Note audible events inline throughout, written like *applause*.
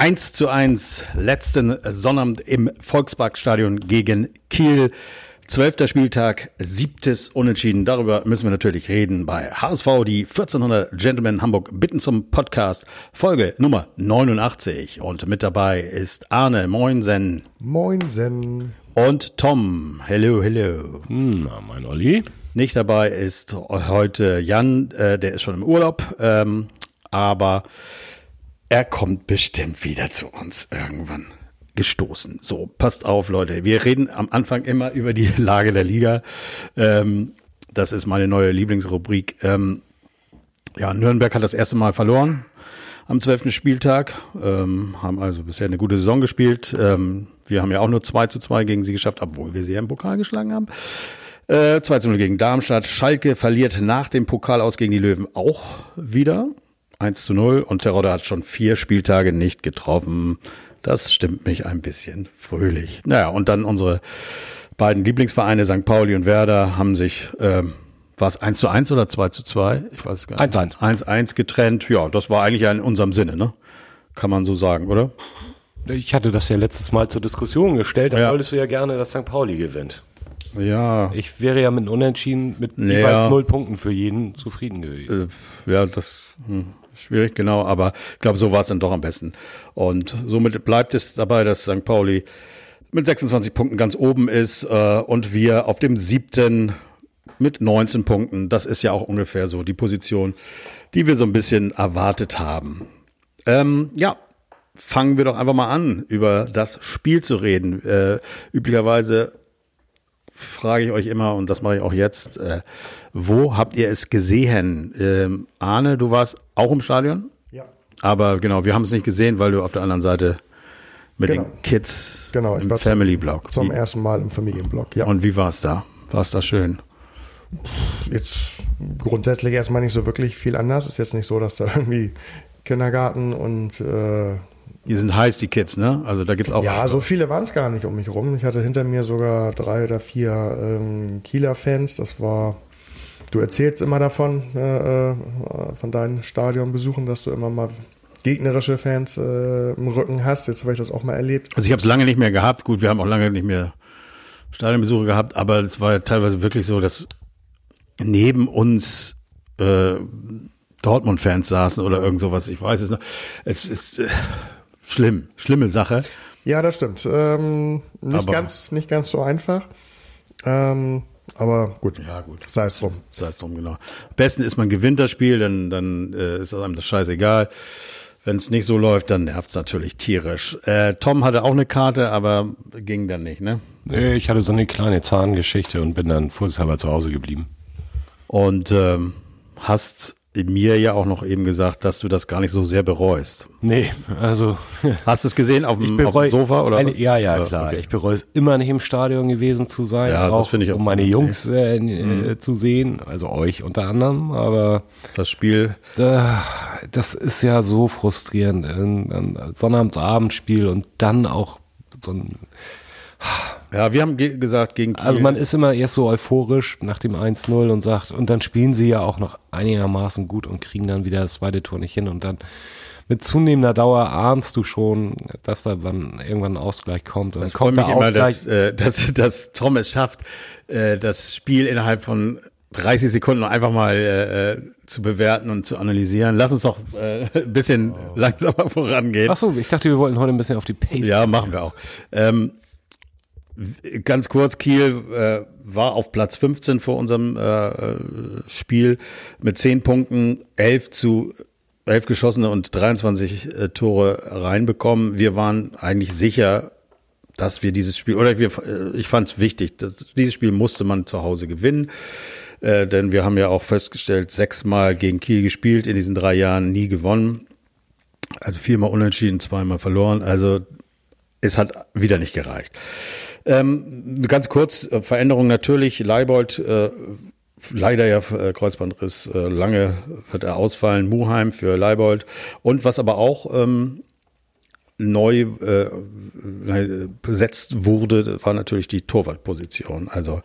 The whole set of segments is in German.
1 zu 1 letzten Sonnabend im Volksparkstadion gegen Kiel. Zwölfter Spieltag, siebtes Unentschieden. Darüber müssen wir natürlich reden bei HSV. Die 1400 Gentlemen Hamburg bitten zum Podcast. Folge Nummer 89. Und mit dabei ist Arne Moinsen. Moinsen. Und Tom. Hello, hello. Na, mein Olli. Nicht dabei ist heute Jan, äh, der ist schon im Urlaub. Ähm, aber er kommt bestimmt wieder zu uns irgendwann gestoßen. So, passt auf, Leute. Wir reden am Anfang immer über die *laughs* Lage der Liga. Ähm, das ist meine neue Lieblingsrubrik. Ähm, ja, Nürnberg hat das erste Mal verloren am zwölften Spieltag, ähm, haben also bisher eine gute Saison gespielt. Ähm, wir haben ja auch nur 2 zu 2 gegen sie geschafft, obwohl wir sie ja im Pokal geschlagen haben. Äh, 2 zu 0 gegen Darmstadt. Schalke verliert nach dem Pokal aus gegen die Löwen auch wieder. 1 zu 0 und Terodde hat schon vier Spieltage nicht getroffen. Das stimmt mich ein bisschen fröhlich. Naja, und dann unsere beiden Lieblingsvereine, St. Pauli und Werder, haben sich, ähm, war es 1 zu 1 oder 2 zu 2? Ich weiß gar nicht. 1 1. 1 1 getrennt. Ja, das war eigentlich in unserem Sinne, ne? Kann man so sagen, oder? Ich hatte das ja letztes Mal zur Diskussion gestellt. Da ja. wolltest du ja gerne, dass St. Pauli gewinnt. Ja. Ich wäre ja mit Unentschieden mit ja. jeweils null Punkten für jeden zufrieden gewesen. Äh, ja, das. Hm schwierig, genau, aber ich glaube, so war es dann doch am besten. Und somit bleibt es dabei, dass St. Pauli mit 26 Punkten ganz oben ist äh, und wir auf dem siebten mit 19 Punkten. Das ist ja auch ungefähr so die Position, die wir so ein bisschen erwartet haben. Ähm, ja, fangen wir doch einfach mal an, über das Spiel zu reden. Äh, üblicherweise frage ich euch immer, und das mache ich auch jetzt, äh, wo habt ihr es gesehen? Ähm, Arne, du warst auch im Stadion? Ja. Aber genau, wir haben es nicht gesehen, weil du auf der anderen Seite mit genau. den Kids genau, im Family Block. Zum, zum ersten Mal im Familienblock, ja. Und wie war es da? War es da schön? Jetzt grundsätzlich erstmal nicht so wirklich viel anders. Ist jetzt nicht so, dass da *laughs* irgendwie Kindergarten und äh, die sind heiß, die Kids, ne? Also da gibt's auch. Ja, so viele waren es gar nicht um mich rum. Ich hatte hinter mir sogar drei oder vier ähm, Kieler Fans. Das war. Du erzählst immer davon, äh, äh, von deinen Stadionbesuchen, dass du immer mal gegnerische Fans äh, im Rücken hast. Jetzt habe ich das auch mal erlebt. Also ich habe es lange nicht mehr gehabt. Gut, wir haben auch lange nicht mehr Stadionbesuche gehabt, aber es war teilweise wirklich so, dass neben uns äh, Dortmund-Fans saßen oder irgend sowas. Ich weiß es noch. Es ist. Äh, Schlimm, schlimme Sache. Ja, das stimmt. Ähm, nicht, ganz, nicht ganz so einfach. Ähm, aber gut. Ja, gut. Sei es drum. Sei es drum, genau. Am besten ist, man gewinnt das Spiel, dann, dann äh, ist einem das scheißegal. Wenn es nicht so läuft, dann nervt es natürlich tierisch. Äh, Tom hatte auch eine Karte, aber ging dann nicht, ne? Nee, ich hatte so eine kleine Zahngeschichte und bin dann vorsichtshalber zu Hause geblieben. Und ähm, hast mir ja auch noch eben gesagt, dass du das gar nicht so sehr bereust. Nee, also. *laughs* Hast du es gesehen auf dem, auf dem Sofa oder eine, Ja, ja, klar. Okay. Ich bereue es immer nicht im Stadion gewesen zu sein. Ja, das finde ich auch. Um meine Jungs äh, äh, mhm. zu sehen, also euch unter anderem, aber. Das Spiel. das ist ja so frustrierend. Ein, ein Sonnabendabendspiel und dann auch so ein ja, wir haben ge gesagt gegen Kiel. Also man ist immer erst so euphorisch nach dem 1-0 und sagt, und dann spielen sie ja auch noch einigermaßen gut und kriegen dann wieder das zweite Tor nicht hin und dann mit zunehmender Dauer ahnst du schon, dass da wann irgendwann ein Ausgleich kommt. Und das kommt mich immer, dass, äh, dass, *laughs* dass Tom es schafft, äh, das Spiel innerhalb von 30 Sekunden einfach mal äh, äh, zu bewerten und zu analysieren. Lass uns doch äh, *laughs* ein bisschen oh. langsamer vorangehen. Ach so, ich dachte, wir wollten heute ein bisschen auf die Pace. Ja, machen wir auch. Ähm, Ganz kurz, Kiel äh, war auf Platz 15 vor unserem äh, Spiel mit 10 Punkten, 11 zu 11 geschossene und 23 äh, Tore reinbekommen. Wir waren eigentlich sicher, dass wir dieses Spiel, oder wir, äh, ich fand es wichtig, dass, dieses Spiel musste man zu Hause gewinnen. Äh, denn wir haben ja auch festgestellt, sechsmal gegen Kiel gespielt in diesen drei Jahren, nie gewonnen. Also viermal unentschieden, zweimal verloren. Also es hat wieder nicht gereicht. Ähm, ganz kurz, äh, Veränderung natürlich, Leibold, äh, leider ja äh, Kreuzbandriss, äh, lange wird er ausfallen, Muheim für Leibold. Und was aber auch ähm, neu äh, besetzt wurde, war natürlich die Torwartposition. Also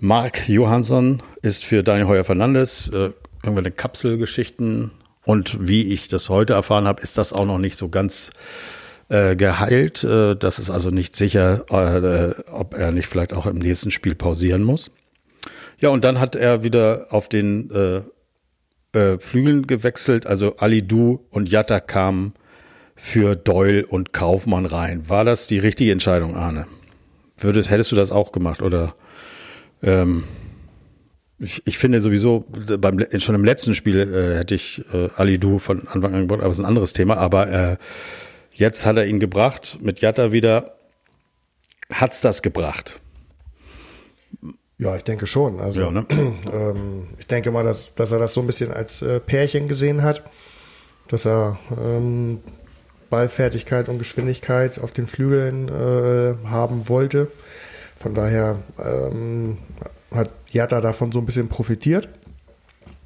Marc Johansson ist für Daniel Heuer Fernandes irgendwelche Kapselgeschichten Und wie ich das heute erfahren habe, ist das auch noch nicht so ganz äh, geheilt. Äh, das ist also nicht sicher, äh, ob er nicht vielleicht auch im nächsten Spiel pausieren muss. Ja, und dann hat er wieder auf den Flügeln gewechselt. Also Ali Du und Jatta kamen für Doyle und Kaufmann rein. War das die richtige Entscheidung, Arne? Würdest, hättest du das auch gemacht oder? Ähm, ich, ich finde sowieso, beim, schon im letzten Spiel äh, hätte ich äh, Ali Du von Anfang an gebracht, aber das ist ein anderes Thema. Aber äh, jetzt hat er ihn gebracht, mit Jatta wieder. Hat's das gebracht? Ja, ich denke schon. Also Ja, ne? *clears throat* ähm, ich denke mal, dass, dass er das so ein bisschen als äh, Pärchen gesehen hat, dass er ähm, Ballfertigkeit und Geschwindigkeit auf den Flügeln äh, haben wollte. Von daher ähm, hat Jatta davon so ein bisschen profitiert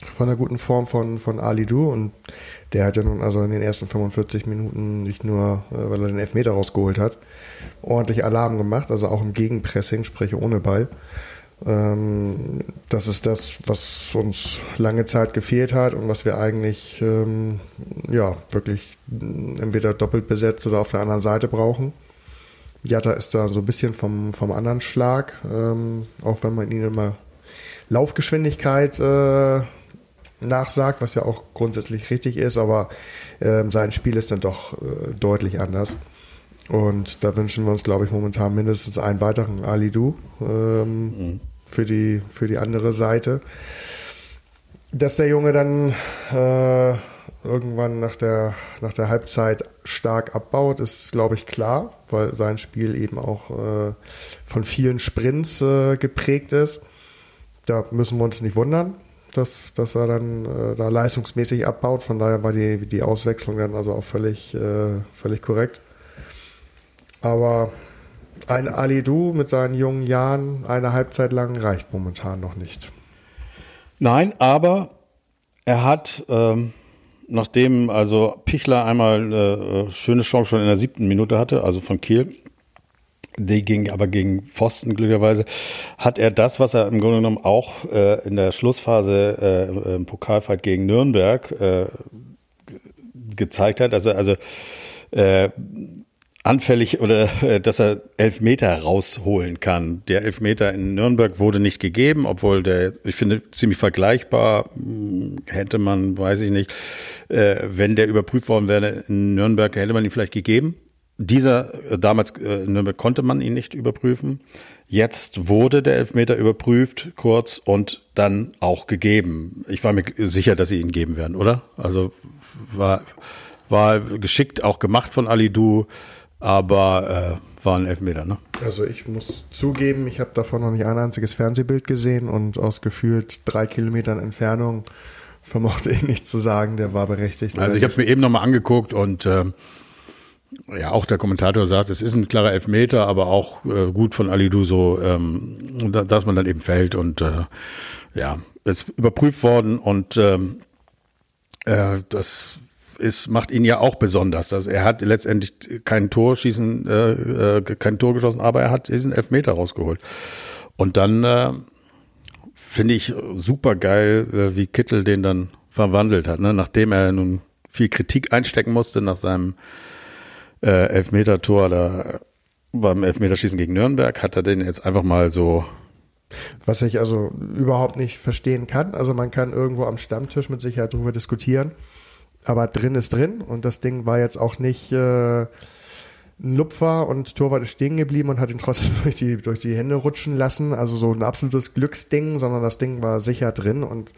von der guten Form von, von Ali Du und der hat ja nun also in den ersten 45 Minuten nicht nur, äh, weil er den Elfmeter rausgeholt hat, ordentlich Alarm gemacht, also auch im Gegenpressing, sprich ohne Ball. Ähm, das ist das, was uns lange Zeit gefehlt hat und was wir eigentlich ähm, ja wirklich entweder doppelt besetzt oder auf der anderen Seite brauchen. Jatta ist da so ein bisschen vom, vom anderen Schlag, ähm, auch wenn man ihn immer Laufgeschwindigkeit äh, nachsagt, was ja auch grundsätzlich richtig ist, aber ähm, sein Spiel ist dann doch äh, deutlich anders. Und da wünschen wir uns, glaube ich, momentan mindestens einen weiteren Ali Du ähm, für, die, für die andere Seite. Dass der Junge dann äh, irgendwann nach der, nach der Halbzeit stark abbaut, ist, glaube ich, klar, weil sein Spiel eben auch äh, von vielen Sprints äh, geprägt ist. Da müssen wir uns nicht wundern, dass, dass er dann äh, da leistungsmäßig abbaut. Von daher war die, die Auswechslung dann also auch völlig, äh, völlig korrekt. Aber ein Ali Du mit seinen jungen Jahren eine Halbzeit lang reicht momentan noch nicht. Nein, aber er hat, ähm, nachdem also Pichler einmal eine äh, schöne Chance schon in der siebten Minute hatte, also von Kiel, die ging aber gegen Pfosten glücklicherweise, hat er das, was er im Grunde genommen auch äh, in der Schlussphase äh, im Pokalfight gegen Nürnberg äh, gezeigt hat, dass er also äh, anfällig oder äh, dass er Elfmeter rausholen kann. Der Elfmeter in Nürnberg wurde nicht gegeben, obwohl der, ich finde, ziemlich vergleichbar hm, hätte man, weiß ich nicht, äh, wenn der überprüft worden wäre in Nürnberg, hätte man ihn vielleicht gegeben. Dieser, äh, damals äh, konnte man ihn nicht überprüfen. Jetzt wurde der Elfmeter überprüft, kurz, und dann auch gegeben. Ich war mir sicher, dass sie ihn geben werden, oder? Also war, war geschickt auch gemacht von Ali Du, aber äh, war ein Elfmeter, ne? Also ich muss zugeben, ich habe davon noch nicht ein einziges Fernsehbild gesehen und aus gefühlt drei Kilometern Entfernung vermochte ich nicht zu sagen, der war berechtigt. Also ich habe mir eben nochmal angeguckt und äh, ja, auch der Kommentator sagt, es ist ein klarer Elfmeter, aber auch äh, gut von Alidu so, ähm, da- dass man dann eben fällt und äh, ja, ist überprüft worden und ähm, äh, das ist, macht ihn ja auch besonders. Dass er hat letztendlich kein Tor schießen, äh, äh, kein Tor geschossen, aber er hat diesen Elfmeter rausgeholt. Und dann äh, finde ich super geil, äh, wie Kittel den dann verwandelt hat, ne? nachdem er nun viel Kritik einstecken musste nach seinem äh, Elfmeter-Tor da beim Elfmeterschießen gegen Nürnberg, hat er den jetzt einfach mal so Was ich also überhaupt nicht verstehen kann. Also man kann irgendwo am Stammtisch mit Sicherheit drüber diskutieren. Aber drin ist drin und das Ding war jetzt auch nicht äh, ein Lupfer und Torwart ist stehen geblieben und hat ihn trotzdem *laughs* durch die, durch die Hände rutschen lassen. Also so ein absolutes Glücksding, sondern das Ding war sicher drin und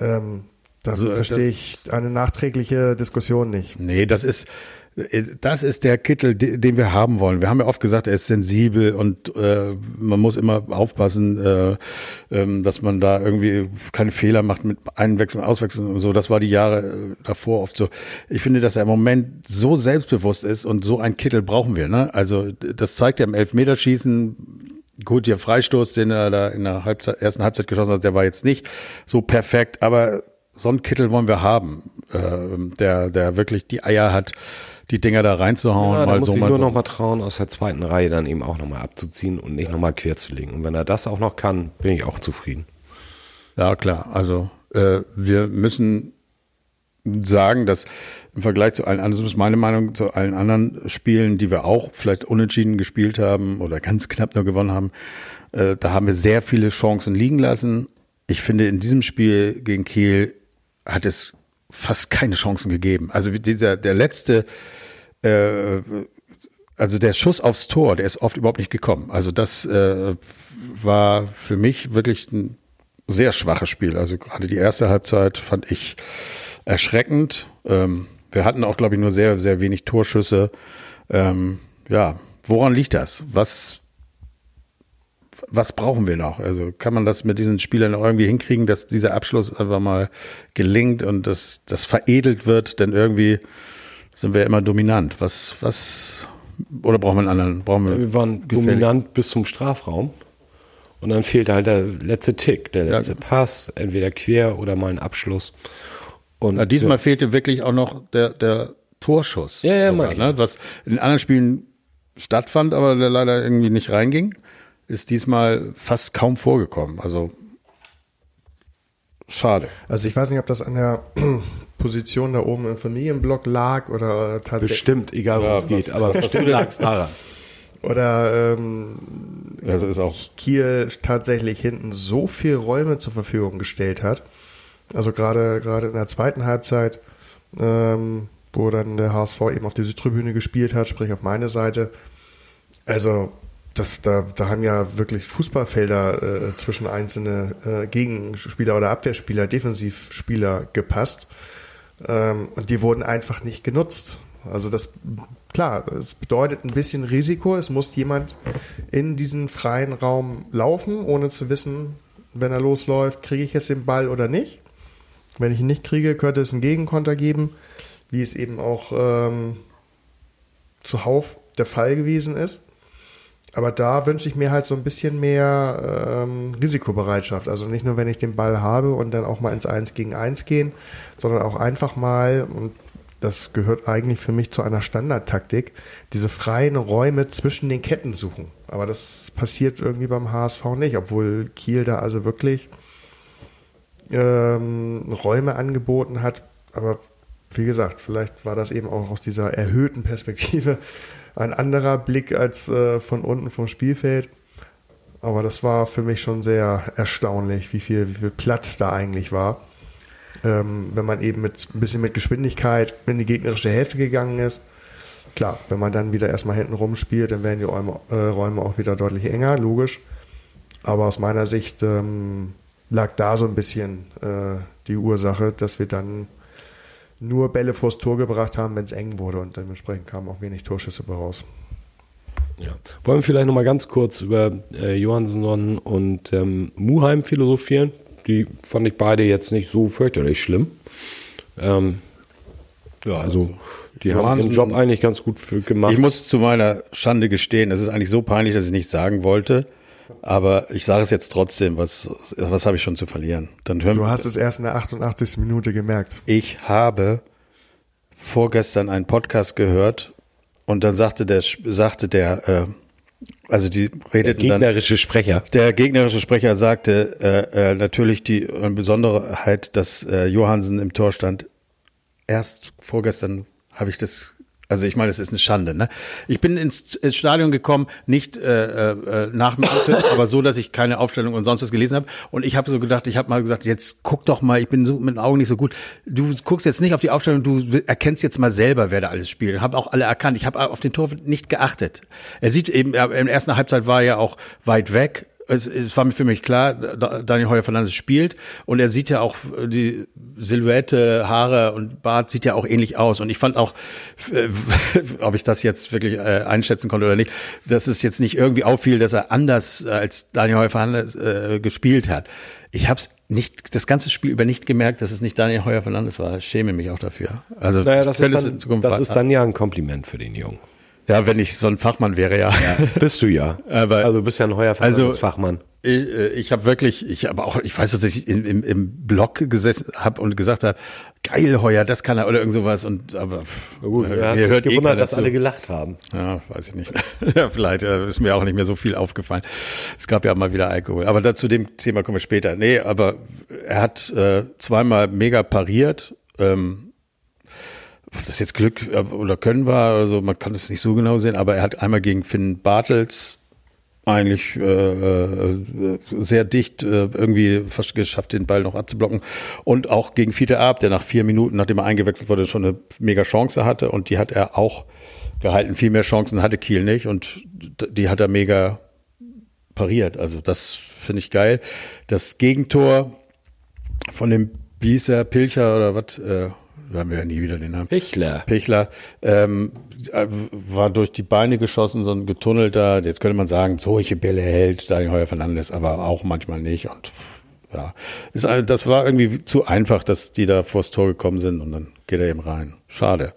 ähm, da Also, äh, verstehe ich eine nachträgliche Diskussion nicht. Nee, das ist das ist der Kittel, de- den wir haben wollen. Wir haben ja oft gesagt, er ist sensibel und äh, man muss immer aufpassen, äh, ähm, dass man da irgendwie keine Fehler macht mit Einwechseln, Auswechseln und so. Das war die Jahre äh, davor oft so. Ich finde, dass er im Moment so selbstbewusst ist und so ein Kittel brauchen wir. Ne? Also das zeigt ja im Elfmeterschießen. Gut, der Freistoß, den er da in der Halbzeit, ersten Halbzeit geschossen hat, der war jetzt nicht so perfekt, aber so einen Kittel wollen wir haben, äh, der, der wirklich die Eier hat, die Dinger da reinzuhauen, Ja, da mal muss so, ich mal nur so. noch mal trauen, aus der zweiten Reihe dann eben auch noch mal abzuziehen und nicht noch mal quer zu legen. Und wenn er das auch noch kann, bin ich auch zufrieden. Ja, klar. Also äh, wir müssen sagen, dass im Vergleich zu allen anderen, das ist meine Meinung, zu allen anderen Spielen, die wir auch vielleicht unentschieden gespielt haben oder ganz knapp nur gewonnen haben, äh, da haben wir sehr viele Chancen liegen lassen. Ich finde, in diesem Spiel gegen Kiel hat es fast keine Chancen gegeben. Also dieser, der letzte, äh, also der Schuss aufs Tor, der ist oft überhaupt nicht gekommen. Also das äh, war für mich wirklich ein sehr schwaches Spiel. Also gerade die erste Halbzeit fand ich erschreckend. Ähm, wir hatten auch, glaube ich, nur sehr, sehr wenig Torschüsse. Ähm, ja, woran liegt das? Was, was brauchen wir noch? Also kann man das mit diesen Spielern irgendwie hinkriegen, dass dieser Abschluss einfach mal gelingt und das, das veredelt wird? Denn irgendwie sind wir immer dominant. Was, was, oder brauchen wir einen anderen? Brauchen wir, wir waren gefährlich? dominant bis zum Strafraum. Und dann fehlt halt der letzte Tick, der letzte ja. Pass, entweder quer oder mal ein Abschluss. Und Na, diesmal ja. fehlte wirklich auch noch der, der Torschuss. Ja, ja, sogar, ne? Was in anderen Spielen stattfand, aber der leider irgendwie nicht reinging, ist diesmal fast kaum vorgekommen. Also schade. Also ich weiß nicht, ob das an der Position da oben im Familienblock lag oder tatsächlich. Bestimmt, egal wo es geht, aber bestimmt lag es daran. Oder ähm, das ist auch Kiel tatsächlich hinten so viel Räume zur Verfügung gestellt hat. Also gerade gerade in der zweiten Halbzeit, ähm, wo dann der HSV eben auf die Südtribüne gespielt hat, sprich auf meine Seite. Also das, da, da haben ja wirklich Fußballfelder äh, zwischen einzelne äh, Gegenspieler oder Abwehrspieler, Defensivspieler gepasst. Ähm, und die wurden einfach nicht genutzt. Also das, klar, es bedeutet ein bisschen Risiko. Es muss jemand in diesen freien Raum laufen, ohne zu wissen, wenn er losläuft, kriege ich jetzt den Ball oder nicht. Wenn ich ihn nicht kriege, könnte es einen Gegenkonter geben, wie es eben auch ähm, zuhauf der Fall gewesen ist. Aber da wünsche ich mir halt so ein bisschen mehr ähm, Risikobereitschaft. Also nicht nur, wenn ich den Ball habe und dann auch mal ins Eins gegen Eins gehen, sondern auch einfach mal, und das gehört eigentlich für mich zu einer Standardtaktik, diese freien Räume zwischen den Ketten suchen. Aber das passiert irgendwie beim HSV nicht, obwohl Kiel da also wirklich ähm, Räume angeboten hat. Aber wie gesagt, vielleicht war das eben auch aus dieser erhöhten Perspektive ein anderer Blick als äh, von unten vom Spielfeld. Aber das war für mich schon sehr erstaunlich, wie viel, wie viel Platz da eigentlich war ähm, wenn man eben mit ein bisschen mit Geschwindigkeit in die gegnerische Hälfte gegangen ist. Klar, wenn man dann wieder erstmal hinten rumspielt, dann werden die Räume, äh, Räume auch wieder deutlich enger, logisch. Aber aus meiner Sicht ähm, lag da so ein bisschen äh, die Ursache, dass wir dann nur Bälle vors Tor gebracht haben, wenn es eng wurde und dementsprechend kamen auch wenig Torschüsse raus. Ja. Wollen wir vielleicht nochmal ganz kurz über äh, Johansson und ähm, Muheim philosophieren? Die fand ich beide jetzt nicht so fürchterlich schlimm. Ähm, ja, also die haben ihren Job eigentlich ganz gut gemacht. Ich muss zu meiner Schande gestehen, es ist eigentlich so peinlich, dass ich nichts sagen wollte. Aber ich sage es jetzt trotzdem, was, was habe ich schon zu verlieren? Dann hören du hast es erst in der 88. Minute gemerkt. Ich habe vorgestern einen Podcast gehört und dann sagte der, sagte der äh, also die redeten der gegnerische dann, Sprecher. Der gegnerische Sprecher sagte äh, äh, natürlich die äh, Besonderheit, dass äh, Johansen im Tor stand. Erst vorgestern habe ich das also ich meine, es ist eine Schande. Ne? Ich bin ins, ins Stadion gekommen, nicht äh, äh, nach dem Antritt, *laughs* aber so, dass ich keine Aufstellung und sonst was gelesen habe. Und ich habe so gedacht, ich habe mal gesagt, jetzt guck doch mal, ich bin so mit den Augen nicht so gut. Du guckst jetzt nicht auf die Aufstellung, du erkennst jetzt mal selber, wer da alles spielt. Ich habe auch alle erkannt. Ich habe auf den Tor nicht geachtet. Er sieht eben, in der ersten Halbzeit war er ja auch weit weg es, es war mir für mich klar, Daniel Heuer Fernandes spielt und er sieht ja auch die Silhouette, Haare und Bart sieht ja auch ähnlich aus und ich fand auch, äh, *laughs* ob ich das jetzt wirklich äh, einschätzen konnte oder nicht, dass es jetzt nicht irgendwie auffiel, dass er anders als Daniel Heuer Fernandes äh, gespielt hat. Ich habe es nicht das ganze Spiel über nicht gemerkt, dass es nicht Daniel Heuer Fernandes war. Ich schäme mich auch dafür. Also naja, das, ist dann, das ist dann ja ein Kompliment für den Jungen. Ja, wenn ich so ein Fachmann wäre, ja. ja bist du ja. *laughs* Aber, also du bist ja ein heuer also, Fachmann. Ich, äh, ich habe wirklich, ich habe auch, ich weiß, dass ich im, im, im Blog gesessen habe und gesagt habe, geil heuer, das kann er oder irgend sowas und aber pff, gut, ja, mir hört eh gewundert, dass alle gelacht haben. Ja, weiß ich nicht. *laughs* ja, vielleicht äh, ist mir auch nicht mehr so viel aufgefallen. Es gab ja mal wieder Alkohol, aber dazu dem Thema kommen wir später. Nee, aber er hat äh, zweimal mega pariert. Ähm, ob das jetzt Glück äh, oder Können war oder so, man kann es nicht so genau sehen, aber er hat einmal gegen Finn Bartels eigentlich äh, äh, sehr dicht äh, irgendwie fast geschafft, den Ball noch abzublocken. Und auch gegen Fiete Ab, der nach vier Minuten, nachdem er eingewechselt wurde, schon eine mega Chance hatte. Und die hat er auch gehalten. Viel mehr Chancen hatte Kiel nicht. Und die hat er mega pariert. Also das finde ich geil. Das Gegentor von dem Bieser Pilcher oder was, äh, haben wir ja nie wieder den Namen. Pichler. Pichler, ähm, äh, war durch die Beine geschossen, so ein getunnelter, jetzt könnte man sagen, solche Bälle hält Daniel Heuer Fernandes, aber auch manchmal nicht und ja, ist, das war irgendwie zu einfach, dass die da vors Tor gekommen sind und dann geht er eben rein. Schade.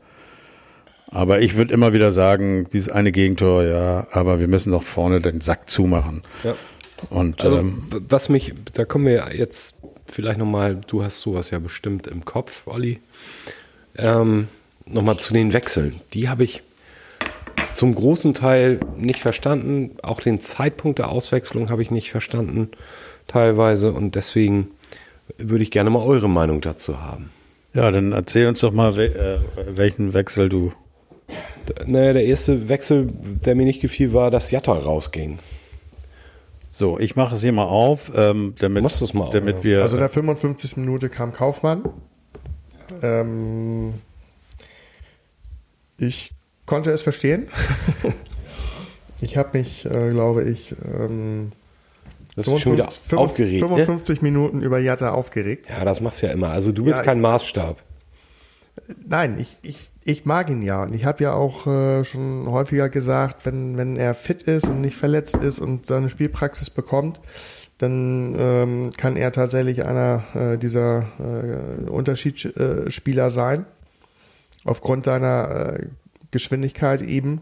Aber ich würde immer wieder sagen, dieses eine Gegentor, ja, aber wir müssen doch vorne den Sack zumachen. Ja. Und Also, ähm, was mich, da kommen wir jetzt vielleicht nochmal, du hast sowas ja bestimmt im Kopf, Olli. Ähm, nochmal zu den Wechseln. Die habe ich zum großen Teil nicht verstanden. Auch den Zeitpunkt der Auswechslung habe ich nicht verstanden, teilweise. Und deswegen würde ich gerne mal eure Meinung dazu haben. ja, dann erzähl uns doch mal, äh, welchen Wechsel du. Naja, der erste Wechsel, der mir nicht gefiel, war, dass Jatta rausging. So, ich mache es hier mal auf, ähm, damit, Machst du's mal auf, damit ja. wir. Also in der 55. Minute kam Kaufmann. Ähm, ich konnte es verstehen. *laughs* ich habe mich, äh, glaube ich, ähm, Das ist schon wieder 55, aufgeregt. Ne? 55 Minuten über Jatta aufgeregt. Ja, das machst du ja immer. Also du bist Ja, kein Maßstab. Nein, ich, ich, ich mag ihn ja. Und ich habe ja auch äh, schon häufiger gesagt, wenn, wenn er fit ist und nicht verletzt ist und seine Spielpraxis bekommt, dann ähm, kann er tatsächlich einer äh, dieser äh, Unterschiedsspieler sein. Aufgrund seiner äh, Geschwindigkeit eben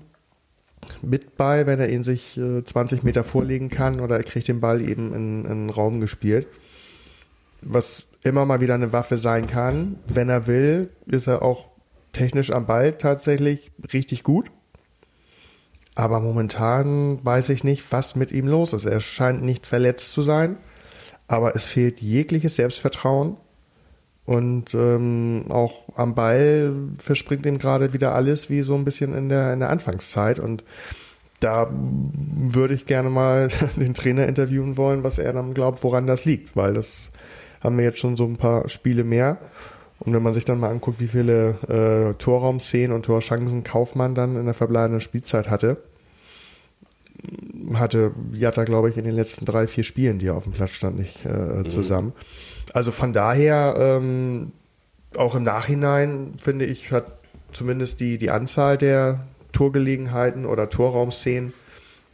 mit bei, wenn er ihn sich äh, 20 Meter vorlegen kann oder er kriegt den Ball eben in, in Raum gespielt. Was immer mal wieder eine Waffe sein kann. Wenn er will, ist er auch technisch am Ball tatsächlich richtig gut. Aber momentan weiß ich nicht, was mit ihm los ist. Er scheint nicht verletzt zu sein, aber es fehlt jegliches Selbstvertrauen. Und ähm, auch am Ball verspringt ihm gerade wieder alles wie so ein bisschen in der, in der Anfangszeit. Und da würde ich gerne mal *laughs* den Trainer interviewen wollen, was er dann glaubt, woran das liegt. Weil das haben wir jetzt schon so ein paar Spiele mehr. Und wenn man sich dann mal anguckt, wie viele äh, Torraumszenen und Torchancen Kaufmann dann in der verbleibenden Spielzeit hatte, hatte Jatta, glaube ich, in den letzten drei, vier Spielen, die er auf dem Platz stand, nicht äh, zusammen. Also von daher, ähm, auch im Nachhinein, finde ich, hat zumindest die, die Anzahl der Torgelegenheiten oder Torraumszenen,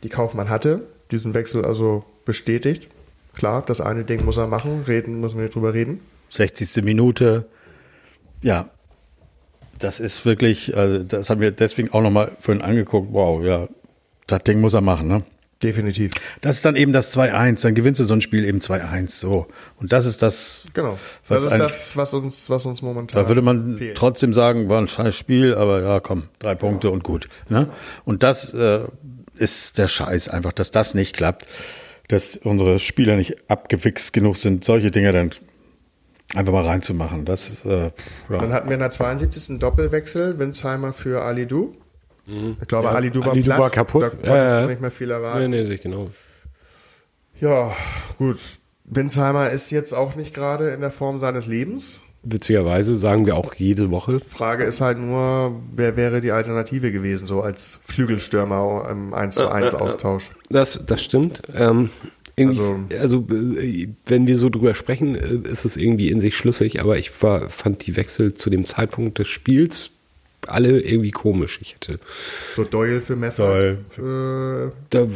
die Kaufmann hatte, diesen Wechsel also bestätigt. Klar, das eine Ding muss er machen, reden müssen wir nicht drüber reden. 60. Minute. Ja, das ist wirklich, also das haben wir deswegen auch nochmal vorhin angeguckt. Wow, ja, das Ding muss er machen, ne? Definitiv. Das ist dann eben das 2-1, dann gewinnst du so ein Spiel eben 2-1, so. Und das ist das, Genau. Was das ist das, was uns, was uns momentan. da würde man fehlt. trotzdem sagen, war ein scheiß Spiel, aber ja, komm, drei Punkte und gut. Ne? Und das äh, ist der Scheiß einfach, dass das nicht klappt, dass unsere Spieler nicht abgewichst genug sind, solche Dinge dann einfach mal reinzumachen. Das, äh, Dann ja. hatten wir in der 72. einen Doppelwechsel, Winsheimer für Ali Du. Ich glaube, Mhm. Ja, Ali Du war, Ali Du platt. war kaputt. Da konntest Ja, nicht mehr viel erwarten. Nee, nee, sich genau. Ja, gut. Winsheimer ist jetzt auch nicht gerade in der Form seines Lebens. Witzigerweise sagen wir auch jede Woche. Frage ist halt nur, wer wäre die Alternative gewesen, so als Flügelstürmer im 1 zu 1 Austausch. Das, das stimmt. Ähm, irgendwie, also, äh, wenn wir so drüber sprechen, äh, ist es irgendwie in sich schlüssig, aber ich war, fand die Wechsel zu dem Zeitpunkt des Spiels alle irgendwie komisch. Ich hätte So Doyle für Method. Äh, da im,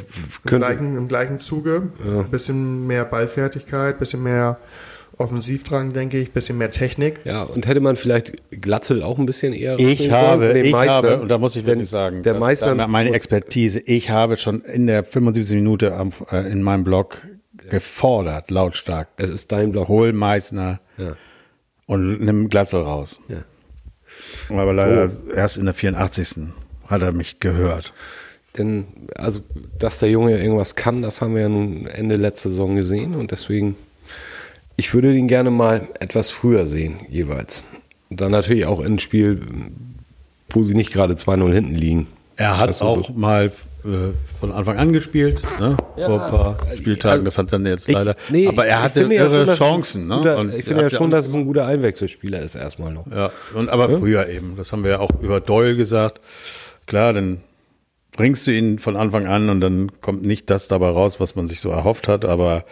könnte, gleichen, Im gleichen Zuge. Ein bisschen mehr Ballfertigkeit, bisschen mehr Offensivdrang, denke ich, bisschen mehr Technik. ja, und hätte man vielleicht Glatzel auch ein bisschen eher Ich habe, ich Meißner. habe, und da muss ich wirklich sagen, der Meißner da meine Expertise, ich habe schon in der 75. Minute am, äh, in meinem Blog gefordert, lautstark, Es ist dein Block. hol Meißner Ja. und nimm Glatzel raus. Ja. Aber leider erst in der 84. hat er mich gehört. Denn, also, dass der Junge irgendwas kann, das haben wir ja nun Ende letzter Saison gesehen und deswegen, ich würde ihn gerne mal etwas früher sehen, jeweils. Und dann natürlich auch ein Spiel wo sie nicht gerade 2-0 hinten liegen. Er hat Das auch so. mal äh, von Anfang an gespielt, ne? vor ein paar Spieltagen. Das hat dann jetzt leider. nee, aber er ich hatte ja irre ein Chancen. Ne? Und ich finde ja schon, dass es ein guter Einwechselspieler ist erstmal noch. Ja, und aber früher eben. Das haben wir ja auch über Doyle gesagt. Klar, dann bringst du ihn von Anfang an und dann kommt nicht das dabei raus, was man sich so erhofft hat. Aber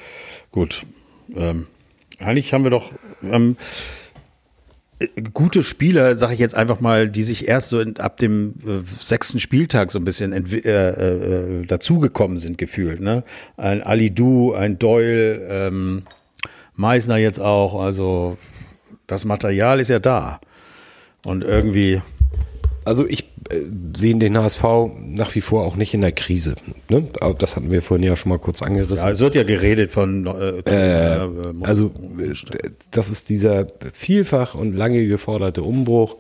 gut, ähm, eigentlich haben wir doch ähm, äh, gute Spieler, sage ich jetzt einfach mal, die sich erst so in, ab dem äh, sechsten Spieltag so ein bisschen äh, äh, dazugekommen sind, gefühlt. Ne? Ein Ali Du, ein Doyle, ähm, Meisner jetzt auch. Also das Material ist ja da. Und irgendwie, Also ich äh, sehe den HSV nach wie vor auch nicht in der Krise. Ne? Aber das hatten wir vorhin ja schon mal kurz angerissen. ja, es wird ja geredet von äh, Äh, äh, muss- also äh, das ist dieser vielfach und lange geforderte Umbruch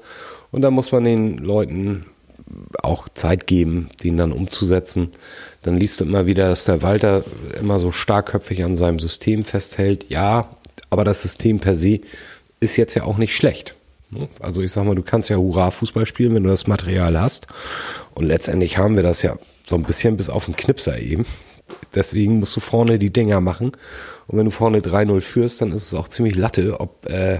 und da muss man den Leuten auch Zeit geben, den dann umzusetzen. Dann liest du immer wieder, dass der Walter immer so starkköpfig an seinem System festhält. Ja, aber das System per se ist jetzt ja auch nicht schlecht. Ne? Also ich sag mal, du kannst ja Hurra-Fußball spielen, wenn du das Material hast. Und letztendlich haben wir das ja so ein bisschen bis auf den Knipser eben. Deswegen musst du vorne die Dinger machen. Und wenn du vorne 3-0 führst, dann ist es auch ziemlich Latte, ob äh,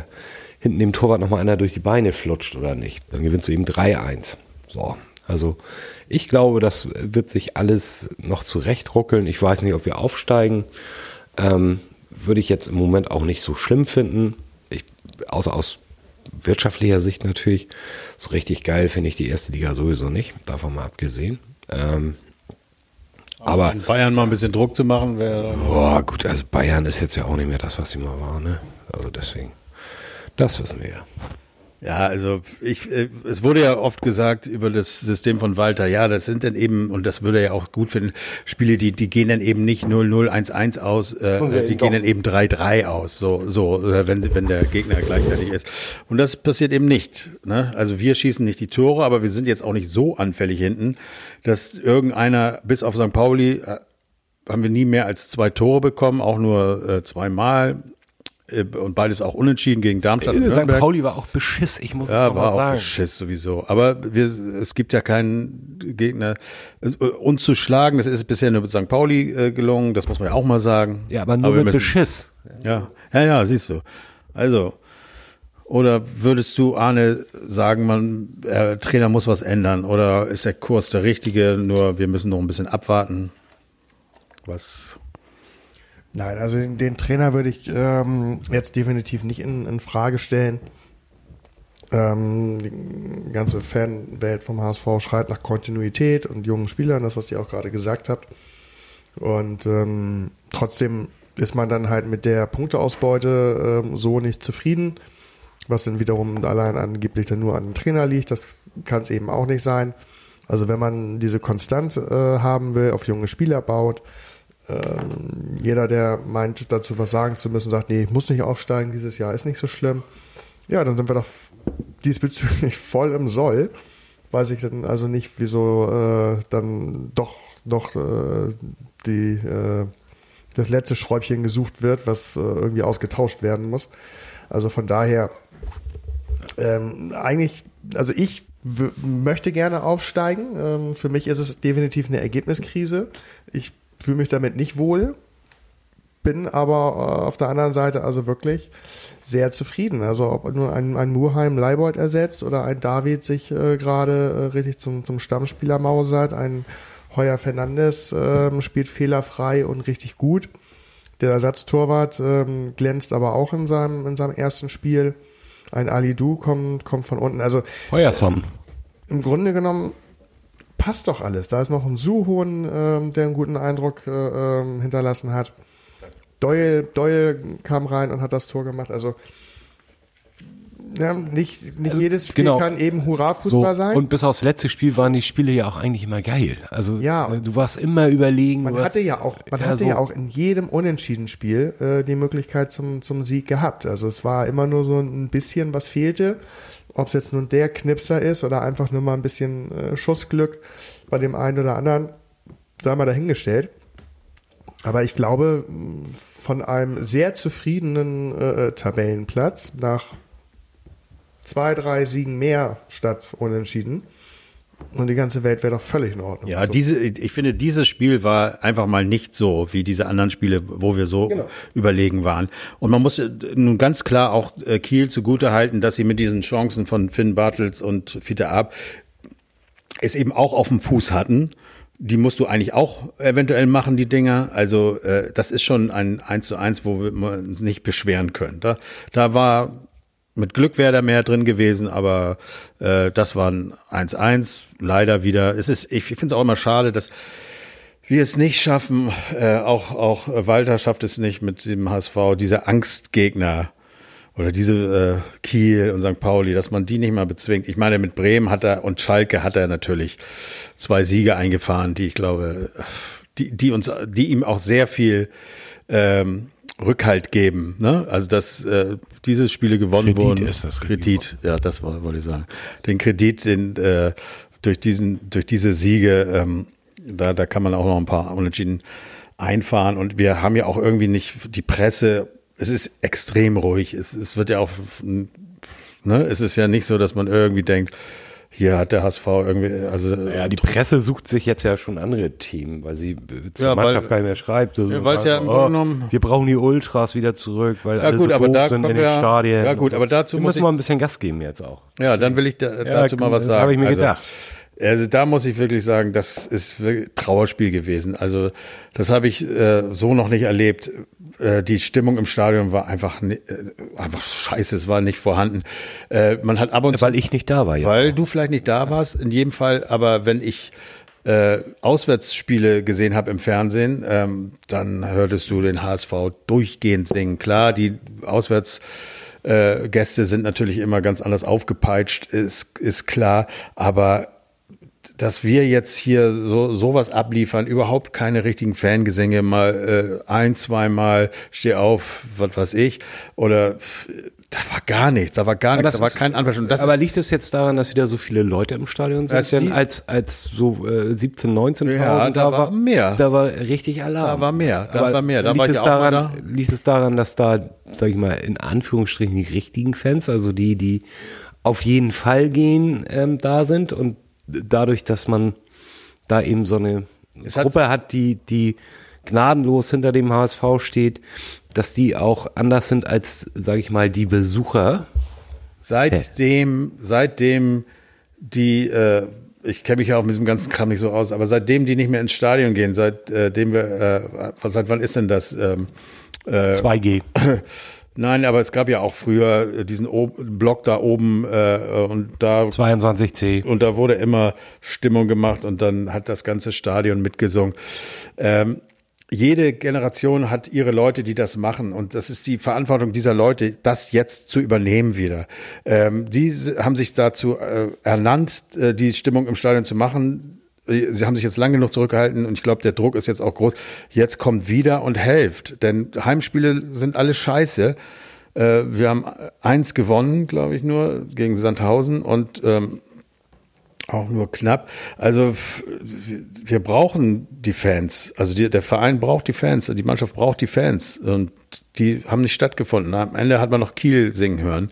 hinten dem Torwart nochmal einer durch die Beine flutscht oder nicht. Dann gewinnst du eben 3-1. So. Also ich glaube, das wird sich alles noch zurechtruckeln. Ich weiß nicht, ob wir aufsteigen. Ähm, würde ich jetzt im Moment auch nicht so schlimm finden. Ich, außer aus wirtschaftlicher Sicht natürlich. So richtig geil finde ich die erste Liga sowieso nicht. Davon mal abgesehen. Ähm, aber in Bayern mal ein bisschen Druck zu machen, wäre Boah, gut, also Bayern ist jetzt ja auch nicht mehr das, was sie mal war, ne? Also deswegen. Das wissen wir ja. Ja, also ich, äh, es wurde ja oft gesagt über das System von Walter, ja, das sind dann eben, und das würde er ja auch gut finden, Spiele, die, die gehen dann eben nicht 0-0, 1-1 aus, äh, die gehen dann eben 3-3 aus, so, so, äh, wenn, sie- wenn der Gegner gleichzeitig ist. Und das passiert eben nicht. Ne? Also wir schießen nicht die Tore, aber wir sind jetzt auch nicht so anfällig hinten, dass irgendeiner, bis auf St. Pauli, äh, haben wir nie mehr als zwei Tore bekommen, auch nur äh, zweimal. Äh, Und beides auch unentschieden gegen Darmstadt. und St. Pauli war auch Beschiss, ich muss es Ja, noch war mal auch sagen. Beschiss sowieso. Aber wir, es gibt ja keinen Gegner. Äh, Uns zu schlagen, das ist bisher nur mit St. Pauli äh, gelungen, das muss man ja auch mal sagen. Ja, aber nur wir mit müssen- Beschiss. Ja, ja, ja, siehst du. Also, oder würdest du, Arne, sagen, man, der Trainer muss was ändern? Oder ist der Kurs der richtige, nur wir müssen noch ein bisschen abwarten? Was? Nein, also den, den Trainer würde ich ähm, jetzt definitiv nicht in, in Frage stellen. Ähm, die ganze Fanwelt vom HSV schreit nach Kontinuität und jungen Spielern, das, was ihr auch gerade gesagt habt. Und ähm, trotzdem ist man dann halt mit der Punkteausbeute ähm, so nicht zufrieden, was dann wiederum allein angeblich dann nur an dem Trainer liegt. Das kann es eben auch nicht sein. Also wenn man diese Konstant äh, haben will, auf junge Spieler baut, ähm, jeder, der meint, dazu was sagen zu müssen, sagt, nee, ich muss nicht aufsteigen, dieses Jahr ist nicht so schlimm. Ja, dann sind wir doch diesbezüglich *laughs* voll im Soll. Weiß ich dann also nicht, wieso äh, dann doch noch äh, die, äh, das letzte Schräubchen gesucht wird, was äh, irgendwie ausgetauscht werden muss. Also von daher, ähm, eigentlich, also ich möchte gerne aufsteigen. Ähm, für mich ist es definitiv eine Ergebniskrise. Ich fühle mich damit nicht wohl, bin aber äh, auf der anderen Seite also wirklich sehr zufrieden. Also ob nur ein, ein Murheim Leibold ersetzt oder ein David sich äh, gerade äh, richtig zum, zum Stammspieler mausert, ein Heuer Fernandes ähm, spielt fehlerfrei und richtig gut. Der Ersatztorwart ähm, glänzt aber auch in seinem, in seinem ersten Spiel. Ein Ali Du kommt, kommt von unten. Also Heuersam. im Grunde genommen passt doch alles. Da ist noch ein Suhon, ähm, der einen guten Eindruck äh, ähm, hinterlassen hat. Doyle, Doyle kam rein und hat das Tor gemacht. Also ja, nicht, nicht Also, jedes Spiel genau. kann eben So, Hurra-Fußball sein. und bis aufs letzte Spiel waren die Spiele ja auch eigentlich immer geil. Also Ja. du warst immer überlegen. Man hatte hast- ja auch, man Ja, hatte so. ja auch in jedem Unentschieden-Spiel äh, die Möglichkeit zum, zum Sieg gehabt. Also es war immer nur so ein bisschen, was fehlte. Ob es jetzt nun der Knipser ist oder einfach nur mal ein bisschen äh, Schussglück bei dem einen oder anderen, sei mal dahingestellt. Aber ich glaube, von einem sehr zufriedenen äh, Tabellenplatz nach zwei, drei Siegen mehr statt unentschieden. Und die ganze Welt wäre doch völlig in Ordnung. Ja, so. diese, ich finde, dieses Spiel war einfach mal nicht so wie diese anderen Spiele, wo wir so genau. überlegen waren. Und man muss nun ganz klar auch äh, Kiel zugute halten, dass sie mit diesen Chancen von Finn Bartels und Fiete Ab es eben auch auf dem Fuß hatten. Die musst du eigentlich auch eventuell machen, die Dinger. Also äh, das ist schon ein 1 zu 1, wo wir uns nicht beschweren können. Da, da war mit Glück wäre da mehr drin gewesen, aber äh, das war ein 1-1. Leider wieder. Es ist, ich finde es auch immer schade, dass wir es nicht schaffen, äh, auch, auch Walter schafft es nicht mit dem HSV, diese Angstgegner oder diese äh, Kiel und St. Pauli, dass man die nicht mal bezwingt. Ich meine, mit Bremen hat er und Schalke hat er natürlich zwei Siege eingefahren, die ich glaube, die, die uns, die ihm auch sehr viel ähm, Rückhalt geben. Ne? Also dass äh, diese Spiele gewonnen Kredit wurden. Ist das Kredit, ja, das wollte ich sagen. Den Kredit, den äh, durch diesen, durch diese Siege, ähm, da, da kann man auch noch ein paar Unentschieden einfahren. Und wir haben ja auch irgendwie nicht die Presse. Es ist extrem ruhig. Es, es wird ja auch, ne, es ist ja nicht so, dass man irgendwie denkt, hier hat der HSV irgendwie, also. Ja, die Presse sucht sich jetzt ja schon andere Themen, weil sie zur ja, Mannschaft weil, gar nicht mehr schreibt. Also, ja, weil ja im oh, genommen. Wir brauchen die Ultras wieder zurück, weil ja, alle gut, so aber da sind in den wir, Stadien. Ja, gut, aber dazu wir muss müssen wir ein bisschen Gas geben jetzt auch. Ja, dann will ich da, dazu ja, mal was sagen. Habe ich mir also, gedacht. Also da muss ich wirklich sagen, das ist wirklich Trauerspiel gewesen. Also das habe ich äh, so noch nicht erlebt. Äh, die Stimmung im Stadion war einfach äh, einfach scheiße, es war nicht vorhanden. Äh, man hat ab und zu, weil ich nicht da war jetzt. Weil du vielleicht nicht da warst, in jedem Fall. Aber wenn ich äh, Auswärtsspiele gesehen habe im Fernsehen, ähm, dann hörtest du den HSV durchgehend singen. Klar, die Auswärts äh, Gäste sind natürlich immer ganz anders aufgepeitscht, ist, ist klar, aber dass wir jetzt hier so sowas abliefern, überhaupt keine richtigen Fangesänge, mal äh, ein, zweimal steh auf, was weiß ich, oder da war gar nichts, da war gar nichts, da war kein Anfang. aber liegt es jetzt daran, dass wieder so viele Leute im Stadion sind? Als, denn als, als so äh, 17, 19 ja, da, da war mehr. Da war richtig Alarm. Da war mehr, da aber war mehr. Da liegt, war es daran, da. liegt es daran, dass da, sag ich mal, in Anführungsstrichen die richtigen Fans, also die, die auf jeden Fall gehen, ähm, da sind und dadurch, dass man da eben so eine es Gruppe hat, hat, die, die gnadenlos hinter dem HSV steht, dass die auch anders sind als, sage ich mal, die Besucher. Seitdem, seitdem die, äh, ich kenne mich ja auch mit diesem ganzen Kram nicht so aus, aber seitdem die nicht mehr ins Stadion gehen, seitdem wir, äh, seit wann ist denn das? Ähm, äh, 2G. *laughs* Nein, aber es gab ja auch früher diesen o Block da oben äh, und da 22C und da wurde immer Stimmung gemacht und dann hat das ganze Stadion mitgesungen. Ähm, jede Generation hat ihre Leute, die das machen. Und das ist die Verantwortung dieser Leute, das jetzt zu übernehmen wieder. Ähm, die haben sich dazu äh, ernannt, äh, die Stimmung im Stadion zu machen. Sie haben sich jetzt lange genug zurückgehalten und ich glaube, der Druck ist jetzt auch groß. Jetzt kommt wieder und helft, denn Heimspiele sind alle scheiße. Äh, wir haben eins gewonnen, glaube ich, nur gegen Sandhausen und ähm, auch nur knapp. Also wir brauchen die Fans. Also die, der Verein braucht die Fans, die Mannschaft braucht die Fans und die haben nicht stattgefunden. Am Ende hat man noch Kiel singen hören.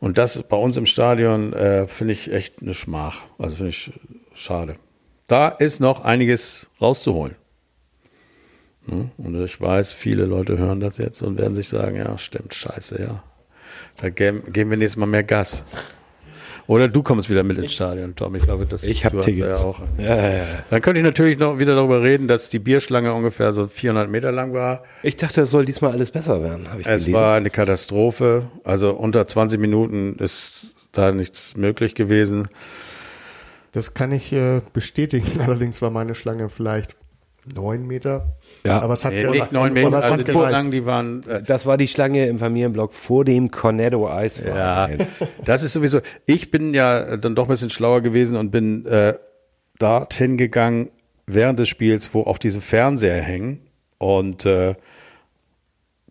Und das bei uns im Stadion äh, finde ich echt eine Schmach. Also finde ich schade. Da ist noch einiges rauszuholen. Hm? Und ich weiß, viele Leute hören das jetzt und werden sich sagen, ja, stimmt, scheiße, ja. Da geben, wir nächstes Mal mehr Gas. Oder du kommst wieder mit ins Stadion, Tom. Ich glaube, das ich habe Tickets. Ja auch. Ja, ja, ja. Dann könnte ich natürlich noch wieder darüber reden, dass die Bierschlange ungefähr so 400 Meter lang war. Ich dachte, es soll diesmal alles besser werden. es gelesen. war eine Katastrophe. Also unter 20 Minuten ist da nichts möglich gewesen. Das kann ich äh, bestätigen. *laughs* Allerdings war meine Schlange vielleicht neun Meter. Ja, aber es hat nee, nicht neun Meter, also die lang, die waren. Äh, das war die Schlange im Familienblock vor dem Cornetto Eisverein. Ja, das ist sowieso. Ich bin ja dann doch ein bisschen schlauer gewesen und bin äh, dorthin gegangen während des Spiels, wo auch diese Fernseher hängen und äh,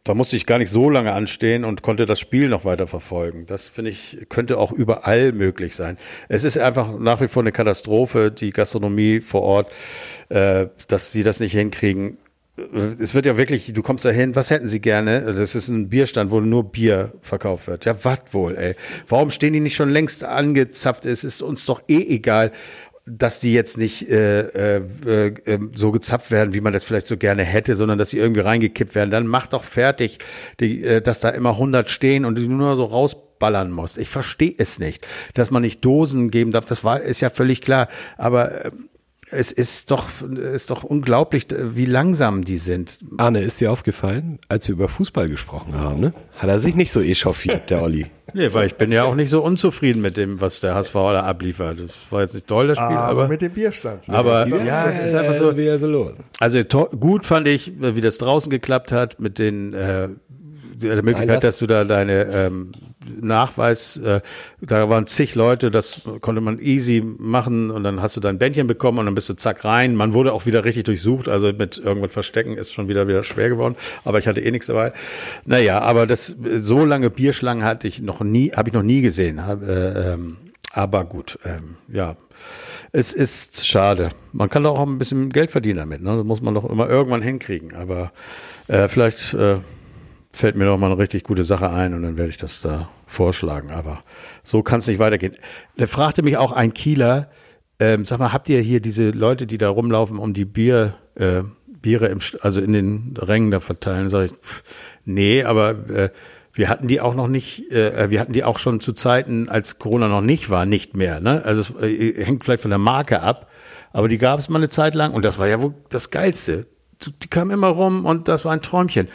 da musste ich gar nicht so lange anstehen und konnte das Spiel noch weiter verfolgen. Das finde ich, könnte auch überall möglich sein. Es ist einfach nach wie vor eine Katastrophe, die Gastronomie vor Ort, äh, dass sie das nicht hinkriegen, es wird ja wirklich, du kommst da hin, was hätten sie gerne? Das ist ein Bierstand, wo nur Bier verkauft wird. Ja, was wohl, ey. Warum stehen die nicht schon längst angezapft? Es ist uns doch eh egal, dass die jetzt nicht äh, äh, äh, so gezapft werden, wie man das vielleicht so gerne hätte, sondern dass sie irgendwie reingekippt werden. Dann mach doch fertig, die, äh, dass da immer 100 stehen und du nur so rausballern musst. Ich verstehe es nicht, dass man nicht Dosen geben darf. Das war ist ja völlig klar. Aber äh, es ist doch, ist doch unglaublich, wie langsam die sind. Arne, ist dir aufgefallen, als wir über Fußball gesprochen haben, ne? Hat er sich nicht so echauffiert, der Olli. *laughs* Nee, weil ich bin ja auch nicht so unzufrieden mit dem, was der HSV da abliefert. Das war jetzt nicht toll, das Spiel, aber, aber, mit dem Bierstand. aber ja, es ist einfach so. Wie er so los. Also to- gut fand ich, wie das draußen geklappt hat mit den äh, der Möglichkeit, dass du da deine ähm, Nachweis, äh, da waren zig Leute, das konnte man easy machen und dann hast du dein Bändchen bekommen und dann bist du zack rein. Man wurde auch wieder richtig durchsucht, also mit irgendwas verstecken ist schon wieder wieder schwer geworden, aber ich hatte eh nichts dabei. Naja, aber das so lange Bierschlangen hatte ich noch nie, habe ich noch nie gesehen. Äh, ähm, aber gut, ähm, ja. Es ist schade. Man kann doch auch ein bisschen Geld verdienen damit. Ne? Das muss man doch immer irgendwann hinkriegen. Aber äh, vielleicht äh, fällt mir noch mal eine richtig gute Sache ein und dann werde ich das da vorschlagen. Aber so kann es nicht weitergehen. Da fragte mich auch ein Kieler, ähm, sag mal, habt ihr hier diese Leute, die da rumlaufen, um die Bier, äh, Biere im, also in den Rängen da verteilen? Sag ich, pff, nee, aber äh, wir hatten die auch noch nicht, äh, wir hatten die auch schon zu Zeiten, als Corona noch nicht war, nicht mehr. Ne? Also es äh, hängt vielleicht von der Marke ab, aber die gab es mal eine Zeit lang und das war ja wohl das Geilste. Die kamen immer rum und das war ein Träumchen.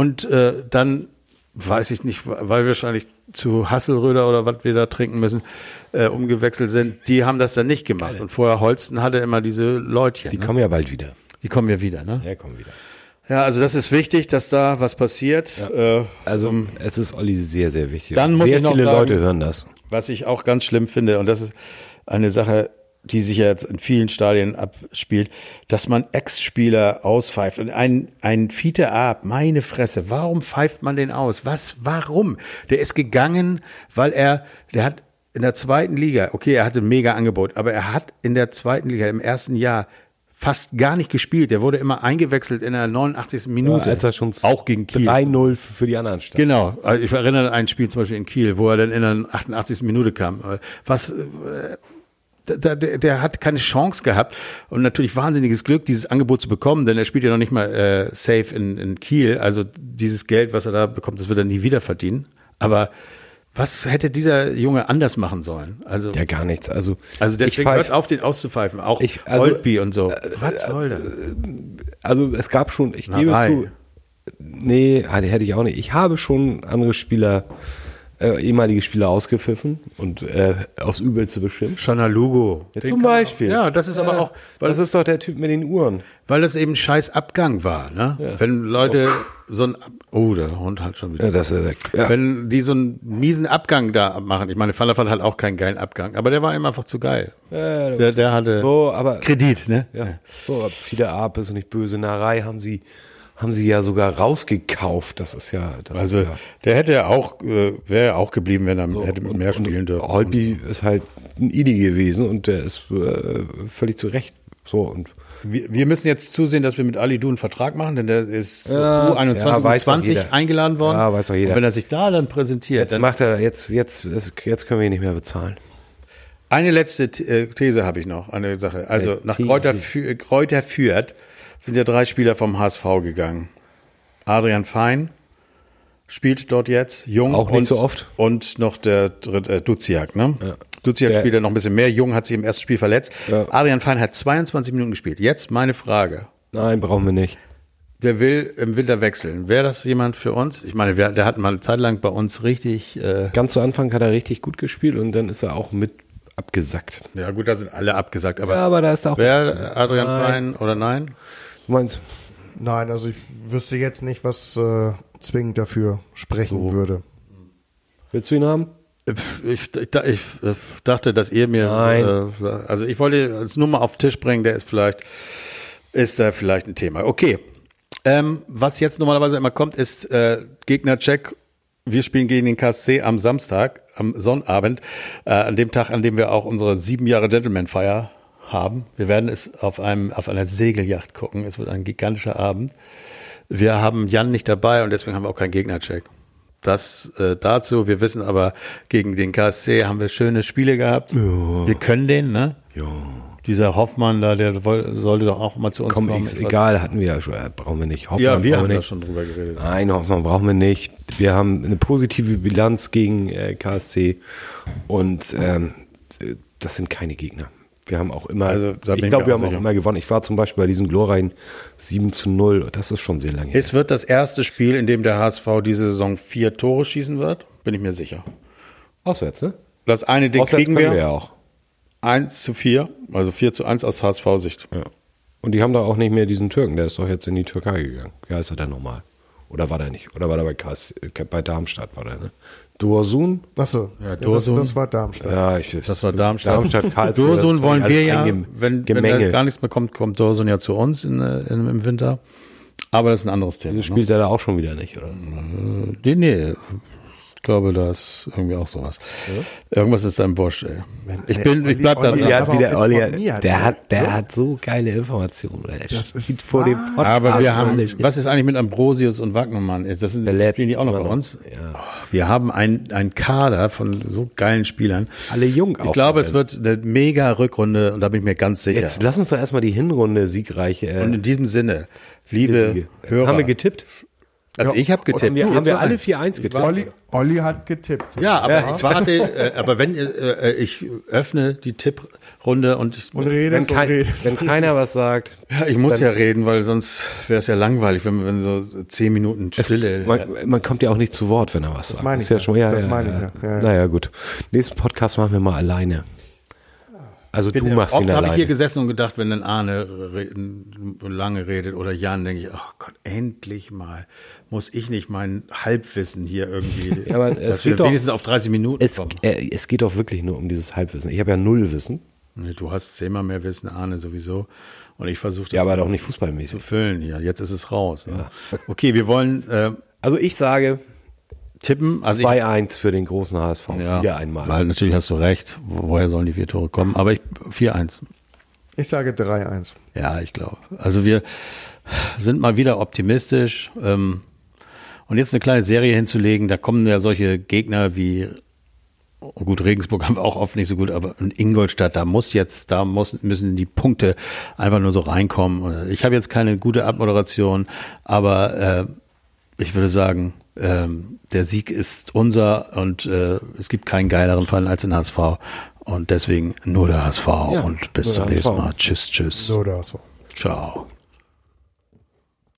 Und äh, dann weiß ich nicht, weil wir wahrscheinlich zu Hasselröder oder was wir da trinken müssen, äh, umgewechselt sind, die haben das dann nicht gemacht. Und vorher Holsten hatte immer diese Leutchen. Die ne? kommen ja bald wieder. die kommen ja wieder, ne? Ja, kommen wieder. Ja, also das ist wichtig, dass da was passiert. Äh, Also es ist Olli sehr, sehr wichtig. Dann muss sehr ich noch viele sagen- Leute hören das. Was ich auch ganz schlimm finde, und das ist eine Sache, die sich ja jetzt in vielen Stadien abspielt, dass man Ex-Spieler auspfeift. Und ein, ein Fiete Ab, meine Fresse, warum pfeift man den aus? Was, warum? Der ist gegangen, weil er, der hat in der zweiten Liga, okay, er hatte ein mega Angebot, aber er hat in der zweiten Liga im ersten Jahr fast gar nicht gespielt. Der wurde immer eingewechselt in der 89. Minute. als er schon auch gegen Kiel. 3-0 für die anderen stand. Genau, also ich erinnere an ein Spiel zum Beispiel in Kiel, wo er dann in der 88. Minute kam. Was, äh, der, der, der hat keine Chance gehabt und natürlich wahnsinniges Glück, dieses Angebot zu bekommen, denn er spielt ja noch nicht mal äh, safe in, in Kiel. Also dieses Geld, was er da bekommt, das wird er nie wieder verdienen. Aber was hätte dieser Junge anders machen sollen? Also, Ja, gar nichts. Also, also deswegen ich hört pfeif- auf, den auszupfeifen. Auch Ich- also, Holtby und so. was soll das? also es gab schon, ich Na, gebe Rai. zu, nee, ah, hätte ich auch nicht. Ich habe schon andere Spieler, äh, ehemalige Spieler ausgepfiffen und äh, aufs Übelste bestimmt. Shana Lugo. Ja, zum Beispiel. Auch, ja, das ist aber auch, weil Das ist doch der Typ mit den Uhren. Weil das eben scheiß Abgang war, ne? Wenn Leute so ein, oh, der Hund hat schon wieder. Ja, das ist, ja. Wenn die so einen miesen Abgang da machen, ich meine, Vaart hat auch keinen geilen Abgang, aber der war ihm einfach zu geil. Ja, Der, der hatte so, aber Kredit, ne? Ja. So, viele Ab ist nicht böse. Narei haben sie, haben sie ja sogar rausgekauft. Das ist ja, das Also ist ja. der hätte ja auch, äh, wäre ja auch geblieben, wenn er hätte mit mehr spielen dürfen. Holtby ist halt ein Idi gewesen und der ist äh, völlig zu Recht. So und Wir, wir müssen jetzt zusehen, dass wir mit Ali Du einen Vertrag machen, denn der ist so Ja, U21, ja, weiß doch U20 jeder. eingeladen worden. Ja, weiß doch jeder. Und wenn er sich da dann präsentiert, jetzt dann macht er jetzt jetzt jetzt können wir ihn nicht mehr bezahlen. Eine letzte äh, These habe ich noch, eine Sache. Also Eine nach. Kräuter, Kräuter Fürth sind ja drei Spieler vom HSV gegangen. Adrian Fein spielt dort jetzt, Jung Auch nicht und, so oft. und noch der dritte, äh, Duziak, ne? Ja. Duziak spielt ja noch ein bisschen mehr, Jung hat sich im ersten Spiel verletzt. Ja. Adrian Fein hat 22 Minuten gespielt. Jetzt meine Frage. Nein, brauchen wir nicht. Der will im Winter wechseln. Wäre das jemand für uns? Ich meine, der hat mal eine Zeit lang bei uns richtig, äh, Ganz zu Anfang hat er richtig gut gespielt und dann ist er auch mit abgesackt. ja gut, da sind alle abgesagt, aber Ja, aber da ist er auch. wer Adrian Nein. Fein oder nein? Du meinst, Nein, also ich wüsste jetzt nicht, was äh, zwingend dafür sprechen würde. willst du ihn haben? Ich, ich, ich dachte, dass ihr mir, Nein. äh, also ich wollte als Nummer auf den Tisch bringen, der ist vielleicht, ist da vielleicht ein Thema. Okay. Ähm, was jetzt normalerweise immer kommt, ist äh, Gegner-Check. Wir spielen gegen den KSC am Samstag, am Sonnabend, äh, an dem Tag, an dem wir auch unsere sieben Jahre Gentleman-Feier haben. Wir werden es auf, einem, auf einer Segelyacht gucken. Es wird ein gigantischer Abend. Wir haben Jan nicht dabei und deswegen haben wir auch keinen Gegnercheck. Das äh, dazu. Wir wissen aber, gegen den KSC haben wir schöne Spiele gehabt. Wir können den, ne? Ja. Dieser Hoffmann da, der sollte doch auch mal zu uns Komm, kommen. ist egal, hatten wir ja schon. äh, Brauchen wir nicht. Hoffmann Ja, wir haben wir da schon drüber geredet. Nein, Hoffmann brauchen wir nicht. Wir haben eine positive Bilanz gegen äh, KSC und ähm, äh, das sind keine Gegner. Wir haben auch immer, Also, ich glaube, wir auch haben auch sicher. immer gewonnen. Ich war zum Beispiel bei diesem glorreichen 7 zu 0. Das ist schon sehr lange her. Es wird das erste Spiel, in dem der HSV diese Saison vier Tore schießen wird. Bin ich mir sicher. Auswärts, ne? Das eine Ding Auswärts kriegen wir, wir ja auch. 1 zu 4, also 4 zu 1 aus HSV-Sicht. Ja. Und die haben da auch nicht mehr diesen Türken, der ist doch jetzt in die Türkei gegangen. Ja, ist er denn normal? Oder war der nicht? Oder war der bei, KS, äh, bei Darmstadt, war der, ne? Dursun? Achso, Ja, ja, das, das war Darmstadt. Ja, ich Das war Darmstadt. Darmstadt, *laughs* Karlsruhe. Dorsun das wollen wir ja, wenn, wenn da gar nichts mehr kommt, kommt Dorsun ja zu uns in, äh, in, im Winter. Aber das ist ein anderes Thema. Ne? Spielt er da auch schon wieder nicht, oder? Nee, nee. Ich glaube, da ist irgendwie auch sowas. Irgendwas ist da im Bosch, ey. Ich der bin, ich bleib da Olli- dran. Olli hat wieder- Olli- der hat, der hat so geile Informationen. Der Das ist steht vor dem. Podcast. Aber wir haben, was ist eigentlich mit Ambrosius und Wagnermann? Das sind, Verletzt spielen die auch noch bei uns? Ja. Oh, wir haben ein, ein Kader von so geilen Spielern. Alle jung Ich auch glaube, noch. es wird eine mega Rückrunde und da bin ich mir ganz sicher. Jetzt lass uns doch erstmal die Hinrunde siegreiche. Äh, und in diesem Sinne, liebe. Hörer. Haben wir getippt? Also ich habe getippt. Haben wir, haben wir alle vier 4-1 getippt? Olli, Olli hat getippt. Ja, aber ich warte, äh, aber wenn äh, äh, ich öffne die Tipprunde und ich, Und Wenn, redest und kein, redest. wenn keiner was sagt, ja, ich muss ja reden, weil sonst wäre es ja langweilig, wenn, wenn so zehn Minuten Stille. man, man kommt ja auch nicht zu Wort, wenn er was sagt. meine ich ja ja. schon, ja, Das ja, meine ich ja. ja. Ja, ja. Naja, gut. Nächsten Podcast machen wir mal alleine. Also du machst Oft ihn habe ich hier alleine. gesessen und gedacht, wenn dann Arne lange redet oder Jan, denke ich, oh Gott, endlich mal muss ich nicht mein Halbwissen hier irgendwie, *laughs* Ja, aber es geht doch- wenigstens auf 30 Minuten Es, kommen. äh, es geht doch wirklich nur um dieses Halbwissen. Ich habe ja null Wissen. Nee, Du hast zehnmal mehr Wissen, Arne sowieso. Und ich versuche das Ja, aber doch nicht zu fußballmäßig. füllen hier. Jetzt ist es raus. Ne? Okay, wir wollen äh, Also ich sage tippen. Also ich, 2-1 für den großen HSV. ja, Wieder einmal. Weil natürlich hast du recht. Wo- Woher sollen die vier Tore kommen? Aber ich 4-1. Ich sage 3-1. Ja, ich glaube. Also wir sind mal wieder optimistisch. Ähm, und jetzt eine kleine Serie hinzulegen, da kommen ja solche Gegner wie oh gut, Regensburg *laughs* haben wir auch oft nicht so gut, aber in Ingolstadt, da muss jetzt, da muss, müssen die Punkte einfach nur so reinkommen. Ich habe jetzt keine gute Abmoderation, aber äh, ich würde sagen, ähm, der Sieg ist unser und äh, es gibt keinen geileren Fall als den HSV. Und deswegen nur der HSV und bis nur zum der nächsten HSV. Mal. Tschüss, tschüss. So oder so. Ciao.